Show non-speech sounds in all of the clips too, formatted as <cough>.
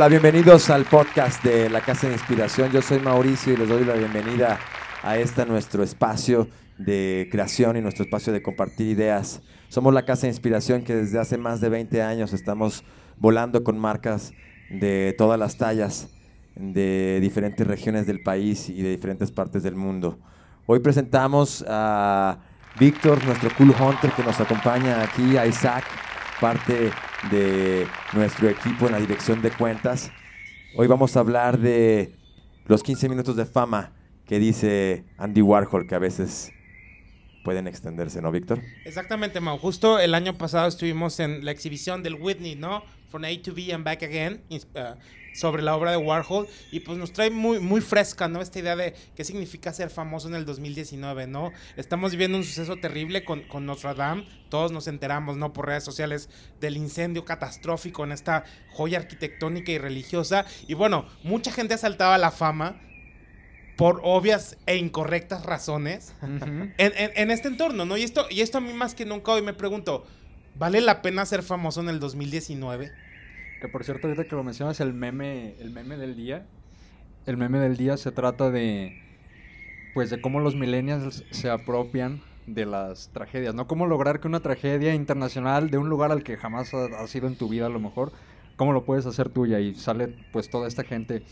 Hola, bienvenidos al podcast de La Casa de Inspiración. Yo soy Mauricio y les doy la bienvenida a este nuestro espacio de creación y nuestro espacio de compartir ideas. Somos La Casa de Inspiración que desde hace más de 20 años estamos volando con marcas de todas las tallas, de diferentes regiones del país y de diferentes partes del mundo. Hoy presentamos a Víctor, nuestro cool hunter que nos acompaña aquí, a Isaac, parte de nuestro equipo en la dirección de cuentas. Hoy vamos a hablar de los 15 minutos de fama que dice Andy Warhol, que a veces pueden extenderse, ¿no, Víctor? Exactamente, Mau. Justo el año pasado estuvimos en la exhibición del Whitney, ¿no? From A to B and Back Again, uh, sobre la obra de Warhol. Y pues nos trae muy, muy fresca, ¿no? Esta idea de qué significa ser famoso en el 2019, ¿no? Estamos viviendo un suceso terrible con, con Notre Dame. Todos nos enteramos, ¿no? Por redes sociales del incendio catastrófico en esta joya arquitectónica y religiosa. Y bueno, mucha gente ha saltado a la fama por obvias e incorrectas razones en, en, este entorno, ¿no? Y esto, y esto a mí más que nunca hoy me pregunto, ¿vale la pena ser famoso en el 2019? Que por cierto, ahorita que lo mencionas, el meme, el meme del día, el meme del día se trata de, pues, de cómo los millennials se apropian de las tragedias, ¿no? Cómo lograr que una tragedia internacional de un lugar al que jamás has ido en tu vida a lo mejor, cómo lo puedes hacer tuya y sale pues toda esta gente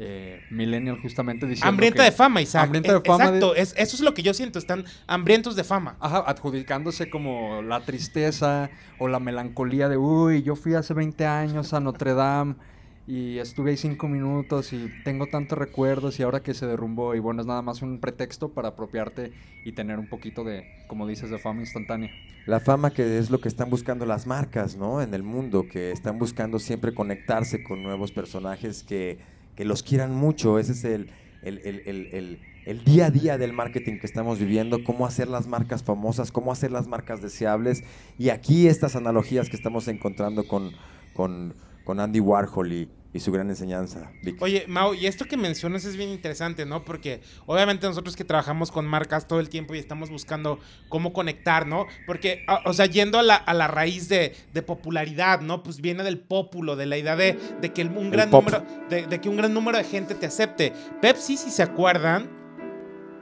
eh, millennial justamente diciendo Hambrienta de fama, Isaac. Hambrienta de fama. Exacto, eso es lo que yo siento, están hambrientos de fama. Ajá, adjudicándose como la tristeza o la melancolía de, uy, yo fui hace 20 años a Notre Dame y estuve ahí cinco minutos y tengo tantos recuerdos y ahora que se derrumbó y bueno, es nada más un pretexto para apropiarte y tener un poquito de, como dices, de fama instantánea. La fama que es lo que están buscando las marcas, ¿no? En el mundo, que están buscando siempre conectarse con nuevos personajes que que los quieran mucho. Ese es el, el, día a día del marketing que estamos viviendo, cómo hacer las marcas famosas, cómo hacer las marcas deseables. Y aquí estas analogías que estamos encontrando con, con, con Andy Warhol y, y su gran enseñanza. Oye, Mau, y esto que mencionas es bien interesante, ¿no? Porque obviamente nosotros que trabajamos con marcas todo el tiempo y estamos buscando cómo conectar, ¿no? Porque, o sea, yendo a la, a la raíz de, de, popularidad, ¿no? Pues viene del pópulo, de la idea de, de que un gran número, de, de, que un gran número de gente te acepte. Pepsi, si se acuerdan,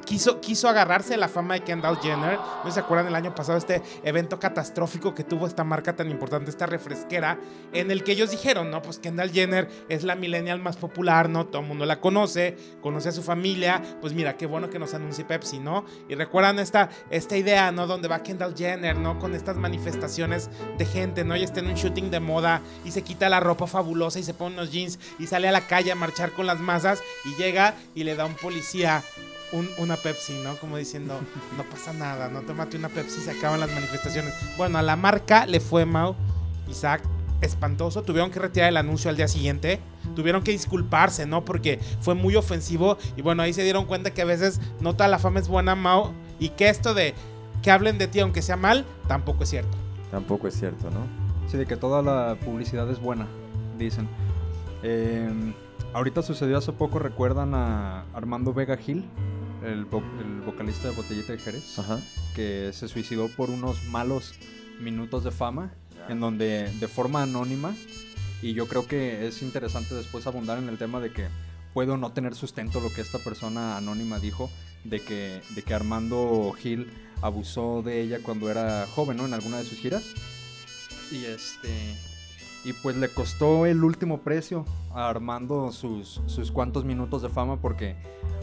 quiso, quiso agarrarse de la fama de Kendall Jenner. ¿No se acuerdan el año pasado este evento catastrófico que tuvo esta marca tan importante, esta refresquera, en el que ellos dijeron, no, pues Kendall Jenner es la millennial más popular, ¿no? Todo el mundo la conoce, conoce a su familia, pues mira, qué bueno que nos anuncie Pepsi, ¿no? Y recuerdan esta, esta idea, ¿no? Donde va Kendall Jenner, ¿no? Con estas manifestaciones de gente, ¿no? Y está en un shooting de moda y se quita la ropa fabulosa y se pone unos jeans y sale a la calle a marchar con las masas y llega y le da un policía una Pepsi, ¿no? Como diciendo, no pasa nada, no tómate una Pepsi, se acaban las manifestaciones. Bueno, a la marca le fue Mau, Isaac, espantoso. Tuvieron que retirar el anuncio al día siguiente. Tuvieron que disculparse, ¿no? Porque fue muy ofensivo. Y bueno, ahí se dieron cuenta que a veces no toda la fama es buena, Mau. Y que esto de que hablen de ti aunque sea mal, tampoco es cierto. Tampoco es cierto, ¿no? Sí, de que toda la publicidad es buena, dicen. Eh, ahorita sucedió hace poco, recuerdan a Armando Vega Gil, el, vocalista de Botellita de Jerez, que se suicidó por unos malos minutos de fama, en donde de forma anónima, y yo creo que es interesante después abundar en el tema de que puedo no tener sustento lo que esta persona anónima dijo, de que, de que Armando Gil abusó de ella cuando era joven, ¿no? En alguna de sus giras. Y este y pues le costó el último precio a Armando sus, sus cuantos minutos de fama porque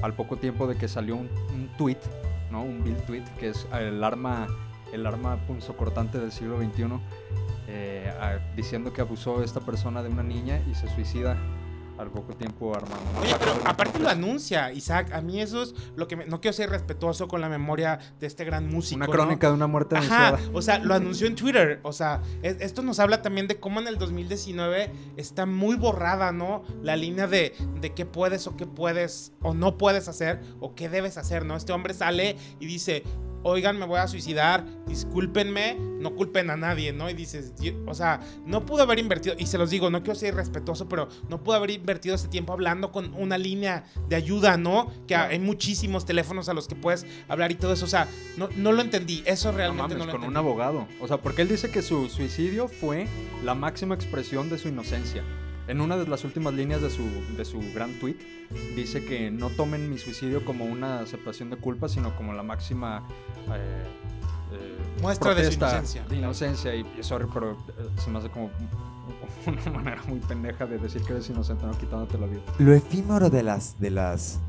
al poco tiempo de que salió un, un tweet, ¿no? Un bill tweet, que es el arma, el arma punzocortante del siglo XXI, eh, diciendo que abusó esta persona de una niña y se suicida al poco tiempo Armando. Oye, pero aparte lo anuncia, Isaac. A mí eso es lo que no quiero ser respetuoso con la memoria de este gran músico. Una crónica de una muerte Ajá, o sea, lo anunció en Twitter. O sea, esto nos habla también de cómo en el 2019 está muy borrada, ¿no? La línea de, de qué puedes o qué puedes o no puedes hacer o qué debes hacer, ¿no? Este hombre sale y dice, oigan, me voy a suicidar, discúlpenme, no culpen a nadie, ¿no? Y dices, o sea, no pudo haber invertido, y se los digo, no quiero ser irrespetuoso, pero no pudo haber invertido ese tiempo hablando con una línea de ayuda, ¿no? Que hay muchísimos teléfonos a los que puedes hablar y todo eso, o sea, no, no lo entendí, eso realmente no, lo con un abogado, o sea, porque él dice que su suicidio fue la máxima expresión de su inocencia. En una de las últimas líneas de su, de su gran tweet, dice que no tomen mi suicidio como una aceptación de culpa, sino como la máxima eh, eh, muestra de inocencia. De inocencia, y, sorry, pero se me hace como <laughs> una manera muy pendeja de decir que eres inocente, no quitándote la vida. Lo efímero de las, de las,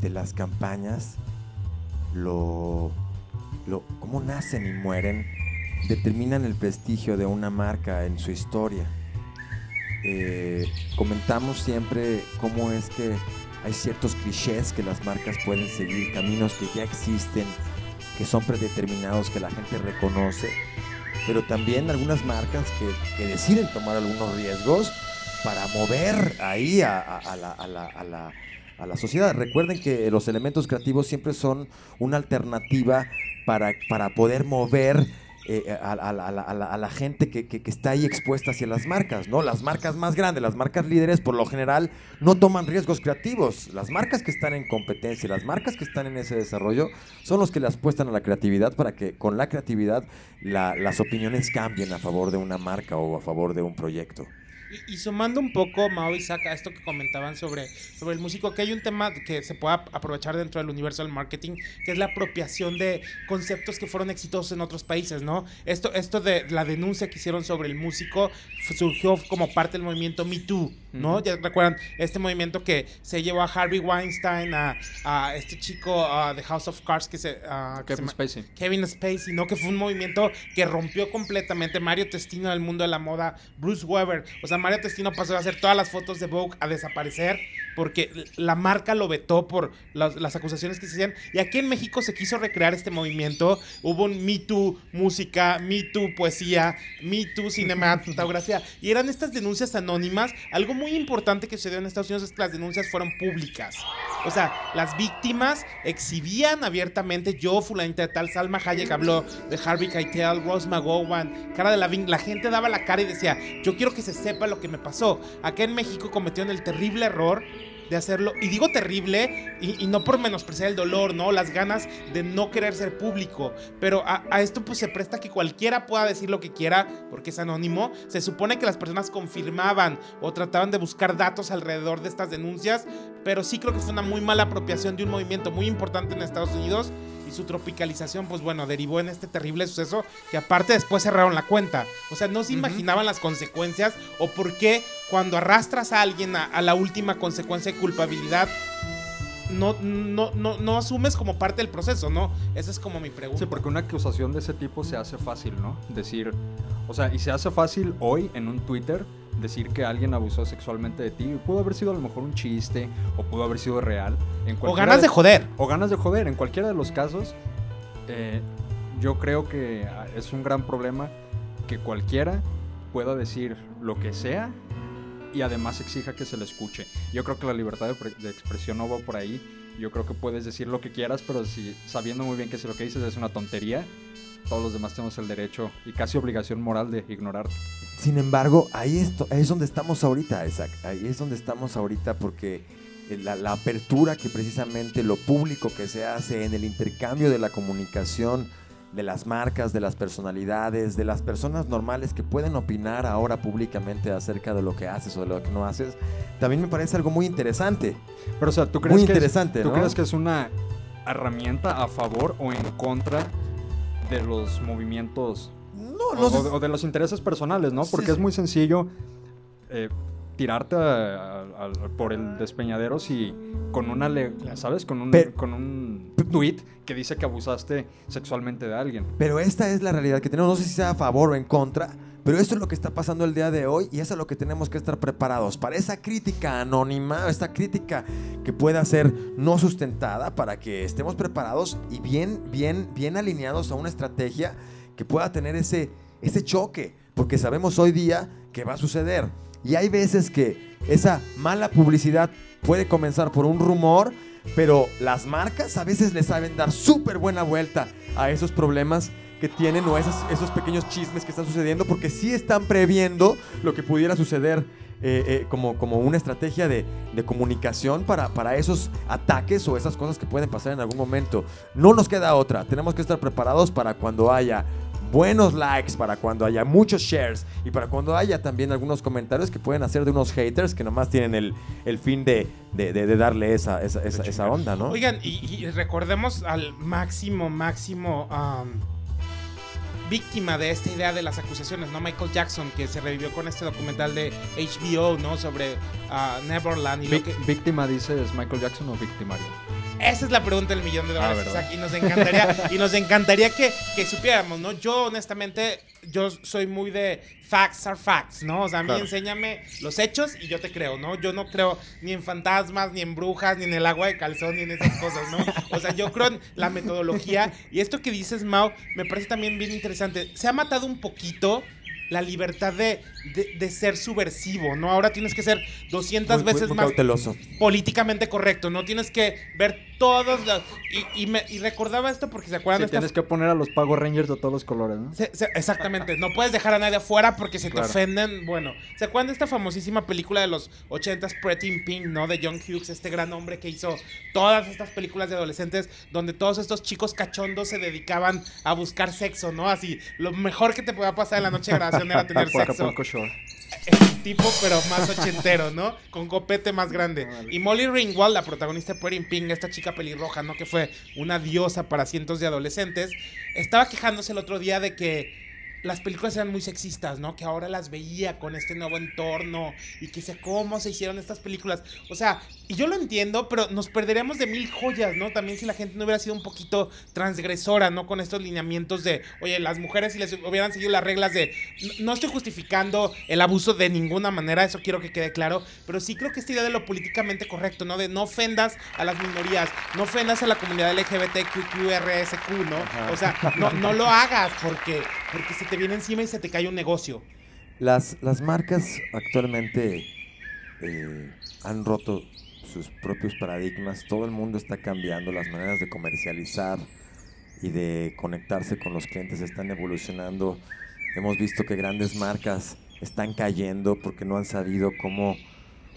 de las campañas, lo, lo, cómo nacen y mueren, determinan el prestigio de una marca en su historia. Eh, comentamos siempre cómo es que hay ciertos clichés que las marcas pueden seguir, caminos que ya existen, que son predeterminados, que la gente reconoce, pero también algunas marcas que, deciden tomar algunos riesgos para mover ahí a, la, sociedad. Recuerden que los elementos creativos siempre son una alternativa para, para poder mover eh, a, la, gente que, está ahí expuesta hacia las marcas, ¿no? Las marcas más grandes, las marcas líderes, por lo general, no toman riesgos creativos. Las marcas que están en competencia, las marcas que están en ese desarrollo, son los que le apuestan a la creatividad para que con la creatividad las opiniones cambien a favor de una marca o a favor de un proyecto. Y, sumando un poco, Mao y Saka, esto que comentaban sobre, sobre el músico, que hay un tema que se puede aprovechar dentro del universo del marketing, que es la apropiación de conceptos que fueron exitosos en otros países, ¿no? Esto, esto de la denuncia que hicieron sobre el músico surgió como parte del movimiento Me Too, ¿no? Ya recuerdan este movimiento que se llevó a Harvey Weinstein, a, a este chico de House of Cards, que se... Kevin Spacey. Kevin Spacey, ¿no? Que fue un movimiento que rompió completamente Mario Testino del mundo de la moda, Bruce Weber, o sea, María Testino pasó a hacer todas las fotos de Vogue a desaparecer porque la marca lo vetó por las, acusaciones que se hacían. Y aquí en México se quiso recrear este movimiento. Hubo un Me Too música, Me Too poesía, Me Too cinematografía. <laughs> Y eran estas denuncias anónimas. Algo muy importante que sucedió en Estados Unidos es que las denuncias fueron públicas. O sea, las víctimas exhibían abiertamente. Yo, fulanita de tal, Salma Hayek habló de Harvey Keitel, Rose McGowan, cara de la La gente daba la cara y decía, yo quiero que se sepa lo que me pasó. Acá en México cometieron el terrible error de hacerlo. Y digo terrible, y, no por menospreciar el dolor, ¿no? Las ganas de no querer ser público. Pero a, esto pues se presta que cualquiera pueda decir lo que quiera, porque es anónimo. Se supone que las personas confirmaban o trataban de buscar datos alrededor de estas denuncias, pero sí creo que fue una muy mala apropiación de un movimiento muy importante en Estados Unidos y su tropicalización, pues bueno, derivó en este terrible suceso que aparte después cerraron la cuenta. O sea, no se imaginaban las consecuencias o por qué cuando arrastras a alguien a, la última consecuencia de culpabilidad, no, no, no, no, asumes como parte del proceso, ¿no? Esa es como mi pregunta. Sí, porque una acusación de ese tipo se hace fácil, ¿no? Decir, o sea, y se hace fácil hoy en un Twitter decir que alguien abusó sexualmente de ti. Pudo haber sido a lo mejor un chiste o pudo haber sido real. o ganas de, joder. O ganas de joder. En cualquiera de los casos, eh, yo creo que ah, es un gran problema que cualquiera pueda decir lo que sea y además exija que se le escuche. Yo creo que la libertad de, expresión no va por ahí. Yo creo que puedes decir lo que quieras, pero si sabiendo muy bien que si lo que dices es una tontería, todos los demás tenemos el derecho y casi obligación moral de ignorarte. Sin embargo, ahí, esto, es donde estamos ahorita, Isaac. Ahí es donde estamos ahorita porque la, la, apertura que precisamente lo público que se hace en el intercambio de la comunicación de las marcas, de las personalidades, de las personas normales que pueden opinar ahora públicamente acerca de lo que haces o de lo que no haces, también me parece algo muy interesante. Pero o sea, ¿tú crees muy que interesante, ¿tú crees que es una herramienta a favor o en contra de los movimientos o, de los intereses personales, ¿no? Porque es muy sencillo eh, tirarte por el despeñadero si con una, ¿sabes? Con un, con un tweet que dice que abusaste sexualmente de alguien. Pero esta es la realidad que tenemos. No sé si sea a favor o en contra, pero esto es lo que está pasando el día de hoy y eso es lo que tenemos que estar preparados para esa crítica anónima, esta crítica que pueda ser no sustentada para que estemos preparados y bien, bien, bien alineados a una estrategia que pueda tener ese, ese choque, porque sabemos hoy día que va a suceder. Y hay veces que esa mala publicidad puede comenzar por un rumor, pero las marcas a veces le saben dar súper buena vuelta a esos problemas que tienen o esos, esos pequeños chismes que están sucediendo, porque sí están previendo lo que pudiera suceder eh, eh, como, como una estrategia de, de comunicación para, para, esos ataques o esas cosas que pueden pasar en algún momento. No nos queda otra, tenemos que estar preparados para cuando haya buenos likes, para cuando haya muchos shares y para cuando haya también algunos comentarios que pueden hacer de unos haters que nomás tienen el, el fin de, de, de- de darle esa, esa, esa- esa onda, ¿no? Oigan, y, y recordemos al máximo, máximo um, víctima de esta idea de las acusaciones, ¿no? Michael Jackson, que se revivió con este documental de HBO, ¿no? Sobre ah, Neverland y lo que... ¿Víctima dices Michael Jackson o victimario? Esa es la pregunta del millón de dólares, Ah, ¿verdad? Isaac, y nos encantaría, y nos encantaría que, que supiéramos, ¿no? Yo, honestamente, yo soy muy de facts are facts, ¿no? O sea, a mí Claro. enséñame los hechos y yo te creo, ¿no? Yo no creo ni en fantasmas, ni en brujas, ni en el agua de calzón, ni en esas cosas, ¿no? O sea, yo creo en la metodología. Y esto que dices, Mao, me parece también bien interesante. Se ha matado un poquito la libertad de, de, de ser subversivo, ¿no? Ahora tienes que ser 200 Muy- muy- veces muy más cauteloso. políticamente correcto, ¿no? Tienes que ver todos los... Y, y me- y recordaba esto porque se acuerdan Sí, de esta... tienes que poner a los Power Rangers de todos los colores, ¿no? se- se- exactamente, no puedes dejar a nadie afuera porque se te Claro. ofenden. Bueno, ¿se acuerdan de esta famosísima película de los 80s, Pretty in Pink, ¿no? De John Hughes, este gran hombre que hizo todas estas películas de adolescentes donde todos estos chicos cachondos se dedicaban a buscar sexo, ¿no? Así, lo mejor que te podía pasar en la noche de grabación era tener <laughs> sexo. El tipo, pero más ochentero, ¿no? Con copete más grande. Y Molly Ringwald, la protagonista de Pretty in Pink, esta chica pelirroja, ¿no? Que fue una diosa para cientos de adolescentes, estaba quejándose el otro día de que las películas eran muy sexistas, ¿no? Que ahora las veía con este nuevo entorno y que sé cómo se hicieron estas películas. O sea, y yo lo entiendo, pero nos perderíamos de mil joyas, ¿no? También si la gente no hubiera sido un poquito transgresora, ¿no? Con estos lineamientos de, oye, las mujeres si les hubieran seguido las reglas de, no- estoy justificando el abuso de ninguna manera, eso quiero que quede claro, pero sí creo que esta idea de lo políticamente correcto, ¿no? De no ofendas a las minorías, no ofendas a la comunidad LGBTQRSQ, ¿no? Ajá. O sea, no, no lo hagas porque, porque se te viene encima y se te cae un negocio. Las, las marcas actualmente eh, han roto sus propios paradigmas. Todo el mundo está cambiando, las maneras de comercializar y de conectarse con los clientes están evolucionando. Hemos visto que grandes marcas están cayendo porque no han sabido cómo,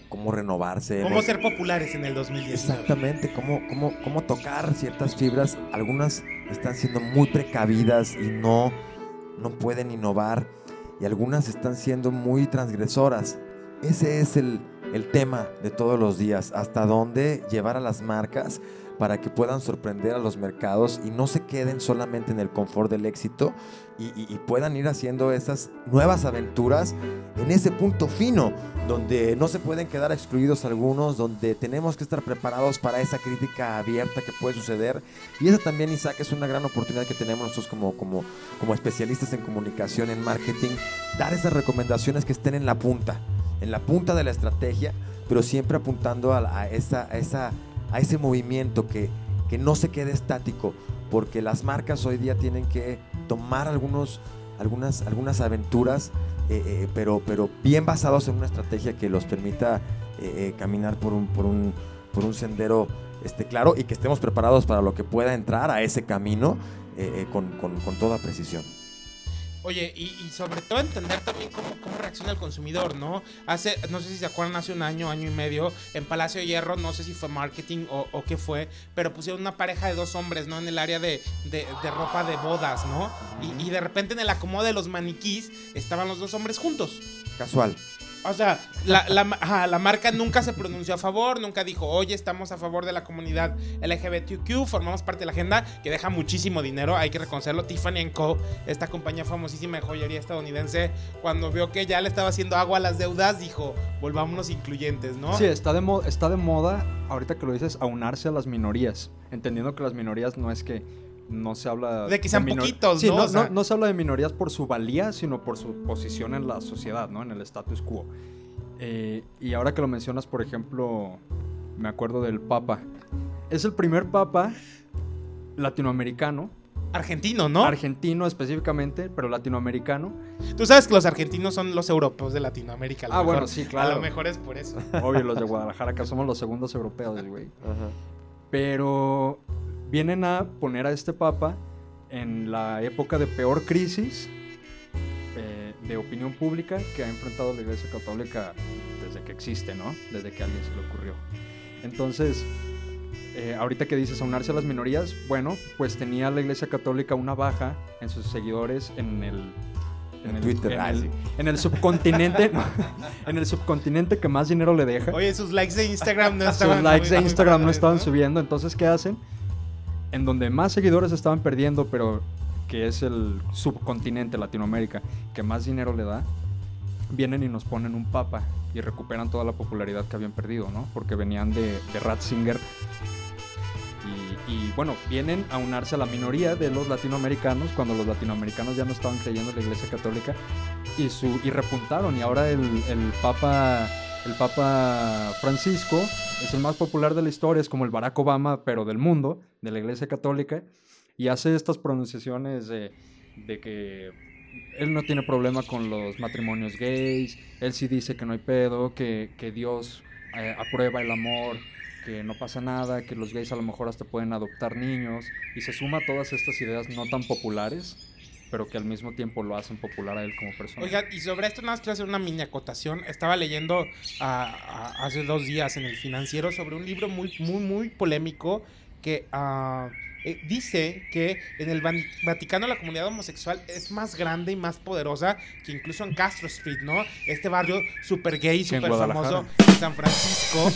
cómo renovarse. ¿Cómo ser populares en el 2019? Exactamente, cómo, cómo, cómo tocar ciertas fibras. Algunas están siendo muy precavidas y no, no pueden innovar. Y algunas están siendo muy transgresoras. Ese es el, el tema de todos los días. Hasta dónde llevar a las marcas para que puedan sorprender a los mercados y no se queden solamente en el confort del éxito y, y- y puedan ir haciendo esas nuevas aventuras en ese punto fino, donde no se pueden quedar excluidos algunos, donde tenemos que estar preparados para esa crítica abierta que puede suceder. Y esa también, Isaac, es una gran oportunidad que tenemos nosotros como, como, como especialistas en comunicación, en marketing, dar esas recomendaciones que estén en la punta, en la punta de la estrategia, pero siempre apuntando a, a esa, a, esa, a ese movimiento que, que no se quede estático, porque las marcas hoy día tienen que tomar algunos, algunas, algunas aventuras, eh, eh, pero, pero bien basados en una estrategia que los permita eh, caminar por un, por un, por un sendero este, claro y que estemos preparados para lo que pueda entrar a ese camino con, con- con toda precisión. Oye, y, y sobre todo entender también cómo, cómo reacciona el consumidor, ¿no? Hace, no sé si se acuerdan, hace un año, año y medio, en Palacio de Hierro, no sé si fue marketing o, o qué fue, pero pusieron una pareja de dos hombres, ¿no? En el área de, de- de ropa de bodas, ¿no? Y, y de repente en el acomodo de los maniquís estaban los dos hombres juntos. Casual. O sea, la, la, marca nunca se pronunció a favor, nunca dijo, oye, estamos a favor de la comunidad LGBTQ, formamos parte de la agenda que deja muchísimo dinero, hay que reconocerlo. Tiffany Co., esta compañía famosísima de joyería estadounidense, cuando vio que ya le estaba haciendo agua a las deudas, dijo, volvámonos incluyentes, ¿no? Sí, está de, mo- está de moda, ahorita que lo dices, aunarse a las minorías. Entendiendo que las minorías no es que no se habla... De que sean poquitos, Sí, ¿no? no, O sea- no- no se habla de minorías por su valía, sino por su posición en la sociedad, ¿no? En el status quo. Eh, y ahora que lo mencionas, por ejemplo, me acuerdo del Papa. Es el primer Papa latinoamericano, Argentino, ¿no? argentino específicamente, pero latinoamericano. Tú sabes que los argentinos son los europeos de Latinoamérica. a lo Ah, bueno, sí, A claro. lo mejor es por eso. Obvio, los de Guadalajara, que somos los segundos europeos, güey. Pero vienen a poner a este papa en la época de peor crisis eh, de opinión pública que ha enfrentado la Iglesia Católica desde que existe, ¿no? Desde que a alguien se le ocurrió. Entonces, eh, ahorita que dices aunarse a las minorías, bueno, pues tenía la Iglesia Católica una baja en sus seguidores en el en, Twitter. En el, subcontinente. <laughs> en el subcontinente que más dinero le deja. Oye, sus likes de Instagram no estaban. Sus likes de Instagram no estaban subiendo. Entonces, ¿qué hacen? En donde más seguidores estaban perdiendo, pero que es el subcontinente Latinoamérica que más dinero le da, vienen y nos ponen un papa y recuperan toda la popularidad que habían perdido, ¿no? Porque venían de, de Ratzinger y, bueno, vienen a unirse a la minoría de los latinoamericanos cuando los latinoamericanos ya no estaban creyendo en la Iglesia Católica y, su, y repuntaron. Y ahora el, el, Papa, el Papa Francisco es el más popular de la historia, es como el Barack Obama, pero del mundo, de la Iglesia Católica, y hace estas pronunciaciones de, que él no tiene problema con los matrimonios gays, él sí dice que no hay pedo, que, que Dios eh, aprueba el amor que no pasa nada, que los gays a lo mejor hasta pueden adoptar niños, y se suma a todas estas ideas no tan populares, pero que al mismo tiempo lo hacen popular a él como persona. Oiga, y sobre esto nada más quiero hacer una mini acotación. Estaba leyendo hace dos días en el financiero sobre un libro muy, muy, muy polémico que... Uh, eh, dice que en el Vaticano la comunidad homosexual es más grande y más poderosa que incluso en Castro Street, ¿no? Este barrio súper gay, súper famoso en San Francisco.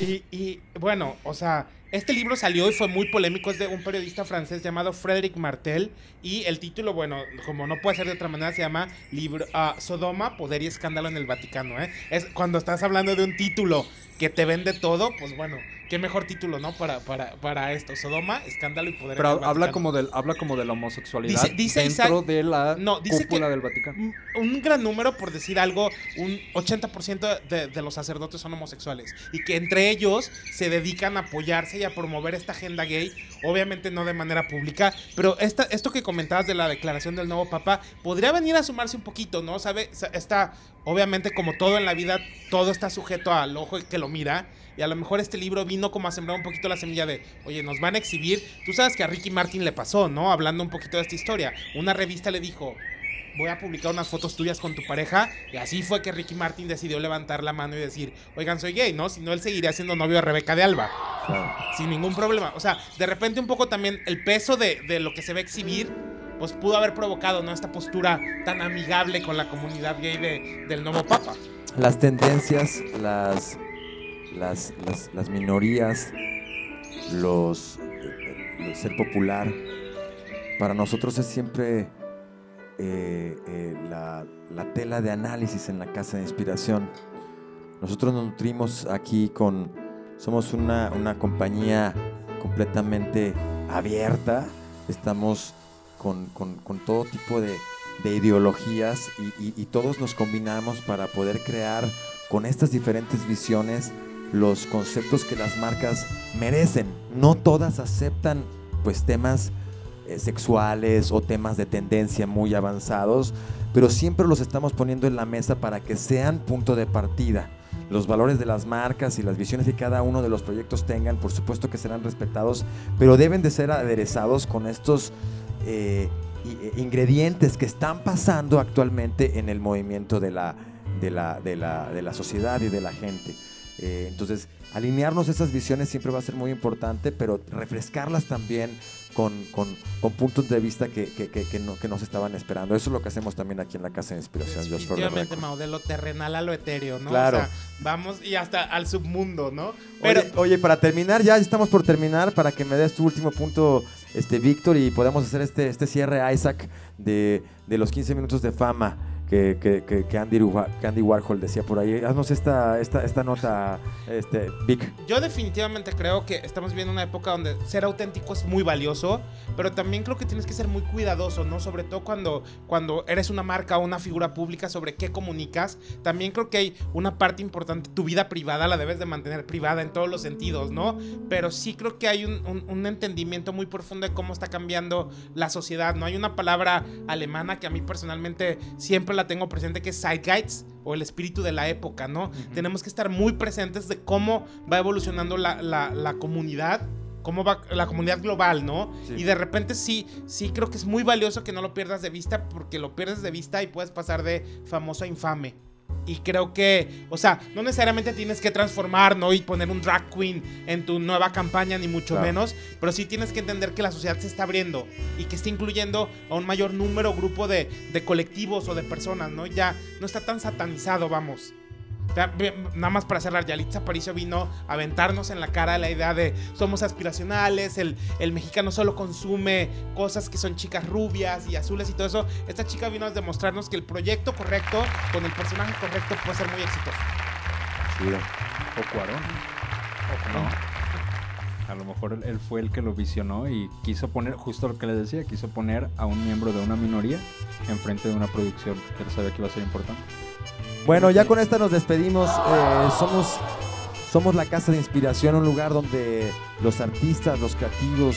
<laughs> y, y bueno, o sea, este libro salió y fue muy polémico, es de un periodista francés llamado Frédéric Martel y el título, bueno, como no puede ser de otra manera, se llama libro, uh, Sodoma, Poder y Escándalo en el Vaticano. ¿eh? Es cuando estás hablando de un título que te vende todo, pues bueno, qué mejor título, ¿no? Para, para, para esto. Sodoma, escándalo y poder. Pero habla como, del, habla como de la homosexualidad dentro de la no, dice cúpula del Vaticano. Un gran número, por decir algo, un 80% de, de, los sacerdotes son homosexuales. Y que entre ellos se dedican a apoyarse y a promover esta agenda gay. Obviamente no de manera pública. Pero esta, esto que comentabas de la declaración del nuevo Papa podría venir a sumarse un poquito, ¿no? ¿Sabe? Está, obviamente, como todo en la vida, todo está sujeto al ojo que lo mira. Y a lo mejor este libro vino como a sembrar un poquito la semilla de, oye, nos van a exhibir. Tú sabes que a Ricky Martin le pasó, ¿no? Hablando un poquito de esta historia. Una revista le dijo, voy a publicar unas fotos tuyas con tu pareja. Y así fue que Ricky Martin decidió levantar la mano y decir, oigan, soy gay, ¿no? Si no, él seguiría siendo novio de Rebeca de Alba. Sin ningún problema. O sea, de repente un poco también el peso de, de, lo que se va a exhibir, pues pudo haber provocado, ¿no? Esta postura tan amigable con la comunidad gay de, del nuevo papa. Las tendencias, las las, las, minorías, los, ser popular, para nosotros es siempre eh, eh, la, tela de análisis en la casa de inspiración. Nosotros nos nutrimos aquí con, somos una, compañía completamente abierta, estamos con, todo tipo de, ideologías y, todos nos combinamos para poder crear con estas diferentes visiones los conceptos que las marcas merecen. No todas aceptan pues temas sexuales o temas de tendencia muy avanzados, pero siempre los estamos poniendo en la mesa para que sean punto de partida. Los valores de las marcas y las visiones que cada uno de los proyectos tengan, por supuesto que serán respetados, pero deben de ser aderezados con estos eh, eh, ingredientes que están pasando actualmente en el movimiento de la, de la, de la, de la sociedad y de la gente. Eh, entonces, alinearnos esas visiones siempre va a ser muy importante, pero refrescarlas también con, con, puntos de vista que, que, que, no, que nos estaban esperando. Eso es lo que hacemos también aquí en la Casa de Inspiración. Definitivamente, Mau, de lo terrenal a lo etéreo, ¿no? Claro. vamos y hasta al submundo, ¿no? Pero... Oye, para terminar, ya estamos por terminar, para que me des tu último punto, este Víctor, y podamos hacer este, este cierre, Isaac, de, de los 15 minutos de fama que, que, que, Andy, Andy, Warhol decía por ahí. Haznos esta, esta, esta nota, este, Vic. Yo definitivamente creo que estamos viviendo una época donde ser auténtico es muy valioso, pero también creo que tienes que ser muy cuidadoso, ¿no? Sobre todo cuando, cuando eres una marca o una figura pública sobre qué comunicas. También creo que hay una parte importante, tu vida privada la debes de mantener privada en todos los sentidos, ¿no? Pero sí creo que hay un, un entendimiento muy profundo de cómo está cambiando la sociedad, ¿no? Hay una palabra alemana que a mí personalmente siempre la tengo presente, que es Zeitgeist o el espíritu de la época, ¿no? Tenemos que estar muy presentes de cómo va evolucionando la, la, comunidad cómo va la comunidad global, ¿no? Y de repente sí, sí creo que es muy valioso que no lo pierdas de vista porque lo pierdes de vista y puedes pasar de famoso a infame. Y creo que, o sea, no necesariamente tienes que transformar, ¿no? Y poner un drag queen en tu nueva campaña, ni mucho menos, pero sí tienes que entender que la sociedad se está abriendo y que está incluyendo a un mayor número, grupo de, de colectivos o de personas, ¿no? Ya no está tan satanizado, vamos. Nada más para cerrar, Yalitza Aparicio vino a aventarnos en la cara la idea de somos aspiracionales, el, el, mexicano solo consume cosas que son chicas rubias y azules y todo eso. Esta chica vino a demostrarnos que el proyecto correcto, con el personaje correcto, puede ser muy exitoso. Sí. O Cuarón. O no. A lo mejor él fue el que lo visionó y quiso poner, justo lo que le decía, quiso poner a un miembro de una minoría enfrente de una producción que él sabía que iba a ser importante. Bueno, ya con esta nos despedimos. Eh, somos, somos la casa de inspiración, un lugar donde los artistas, los creativos,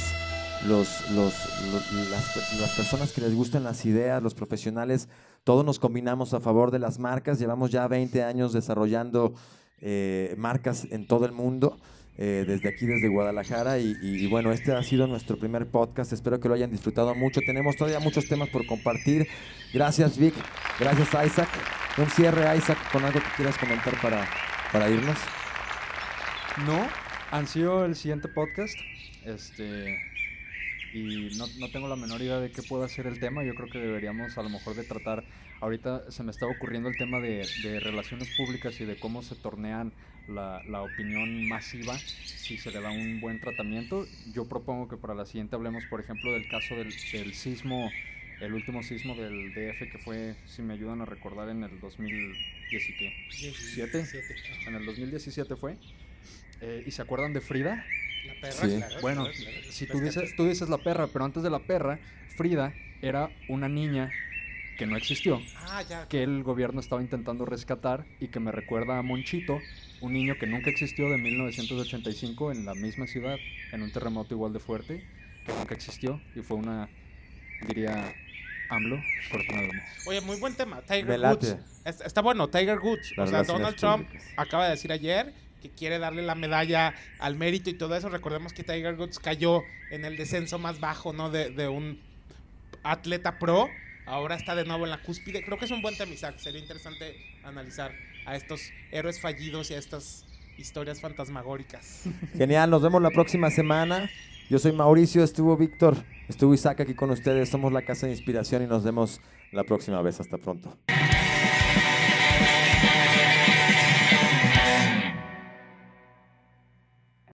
los, las, personas que les gustan las ideas, los profesionales, todos nos combinamos a favor de las marcas. Llevamos ya 20 años desarrollando eh, marcas en todo el mundo. Eh, desde aquí, desde Guadalajara. Y, bueno, este ha sido nuestro primer podcast. Espero que lo hayan disfrutado mucho. Tenemos todavía muchos temas por compartir. Gracias, Vic. Gracias, Isaac. Un cierre, Isaac, con algo que quieras comentar para, para irnos. No, han sido el siguiente podcast. Este. Y no, no tengo la menor idea de qué pueda ser el tema. Yo creo que deberíamos a lo mejor de tratar. Ahorita se me está ocurriendo el tema de, de relaciones públicas y de cómo se tornean la, la, opinión masiva si se le da un buen tratamiento. Yo propongo que para la siguiente hablemos, por ejemplo, del caso del, del sismo, el último sismo del DF que fue, si me ayudan a recordar, en el 2017. En el 2017 fue. Eh, ¿Y se acuerdan de Frida? La perra, sí. Bueno, si tú dices, tú dices la perra, pero antes de la perra, Frida era una niña que no existió, ah, que el gobierno estaba intentando rescatar y que me recuerda a Monchito, un niño que nunca existió de 1985 en la misma ciudad, en un terremoto igual de fuerte, que nunca existió y fue una, diría, AMLO, Oye, muy buen tema, Tiger Woods. Está, bueno, Tiger Woods. o sea, Donald Trump acaba de decir ayer que quiere darle la medalla al mérito y todo eso. Recordemos que Tiger Woods cayó en el descenso más bajo, ¿no? De, de un atleta pro ahora está de nuevo en la cúspide. Creo que es un buen tema, Isaac. Sería interesante analizar a estos héroes fallidos y a estas historias fantasmagóricas. <laughs> Genial, nos vemos la próxima semana. Yo soy Mauricio, estuvo Víctor, estuvo Isaac aquí con ustedes. Somos la Casa de Inspiración y nos vemos la próxima vez. Hasta pronto.